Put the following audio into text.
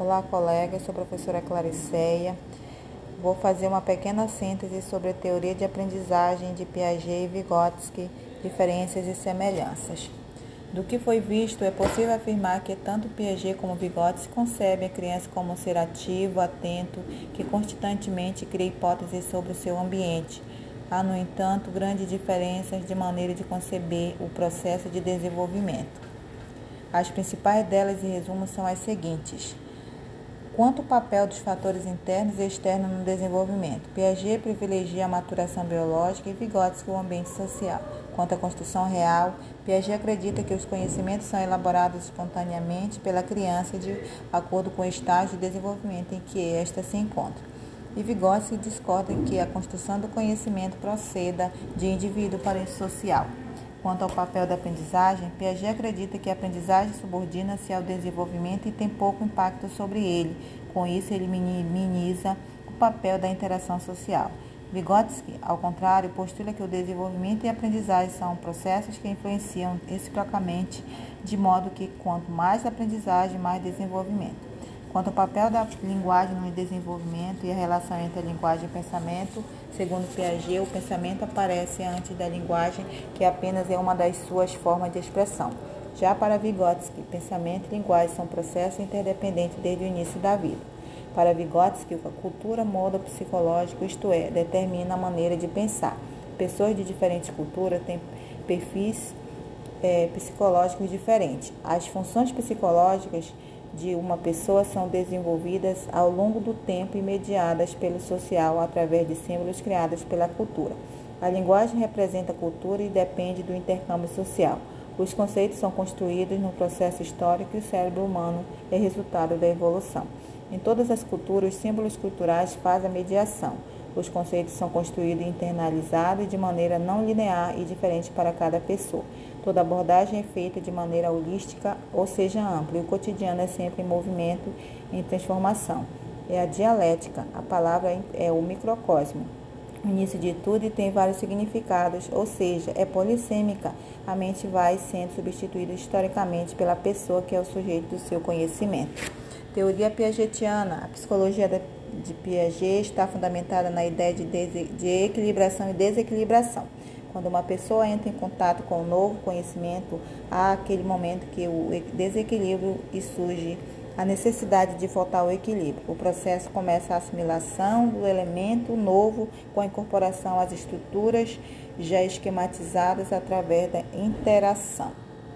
Olá, colegas. Sou a professora Clariceia. Vou fazer uma pequena síntese sobre a teoria de aprendizagem de Piaget e Vygotsky, diferenças e semelhanças. Do que foi visto, é possível afirmar que tanto Piaget como Vygotsky concebem a criança como um ser ativo, atento, que constantemente cria hipóteses sobre o seu ambiente. Há, no entanto, grandes diferenças de maneira de conceber o processo de desenvolvimento. As principais delas, em resumo, são as seguintes. Quanto ao papel dos fatores internos e externos no desenvolvimento, Piaget privilegia a maturação biológica e Vygotsky o ambiente social. Quanto à construção real, Piaget acredita que os conhecimentos são elaborados espontaneamente pela criança de acordo com o estágio de desenvolvimento em que esta se encontra. E Vygotsky discorda que a construção do conhecimento proceda de indivíduo para o social. Quanto ao papel da aprendizagem, Piaget acredita que a aprendizagem subordina-se ao desenvolvimento e tem pouco impacto sobre ele. Com isso, ele minimiza o papel da interação social. Vygotsky, ao contrário, postula que o desenvolvimento e a aprendizagem são processos que influenciam reciprocamente, de modo que quanto mais aprendizagem, mais desenvolvimento. Quanto ao papel da linguagem no desenvolvimento e a relação entre a linguagem e o pensamento, segundo Piaget, o pensamento aparece antes da linguagem, que apenas é uma das suas formas de expressão. Já para Vygotsky, pensamento e linguagem são processos interdependentes desde o início da vida. Para Vygotsky, a cultura molda o psicológico, isto é, determina a maneira de pensar. Pessoas de diferentes culturas têm perfis é, psicológicos diferentes. As funções psicológicas de uma pessoa são desenvolvidas ao longo do tempo e mediadas pelo social através de símbolos criados pela cultura. A linguagem representa a cultura e depende do intercâmbio social. Os conceitos são construídos no processo histórico e o cérebro humano é resultado da evolução. Em todas as culturas, os símbolos culturais fazem a mediação. Os conceitos são construídos e internalizados de maneira não linear e diferente para cada pessoa. Toda abordagem é feita de maneira holística, ou seja, ampla, e o cotidiano é sempre em movimento, em transformação. É a dialética, a palavra é o microcosmo. O início de tudo tem vários significados, ou seja, é polissêmica. A mente vai sendo substituída historicamente pela pessoa que é o sujeito do seu conhecimento. Teoria piagetiana. A psicologia de Piaget está fundamentada na ideia de, de equilibração e desequilibração. Quando uma pessoa entra em contato com um novo conhecimento, há aquele momento que o desequilíbrio e surge a necessidade de voltar ao equilíbrio. O processo começa a assimilação do elemento novo com a incorporação às estruturas já esquematizadas através da interação.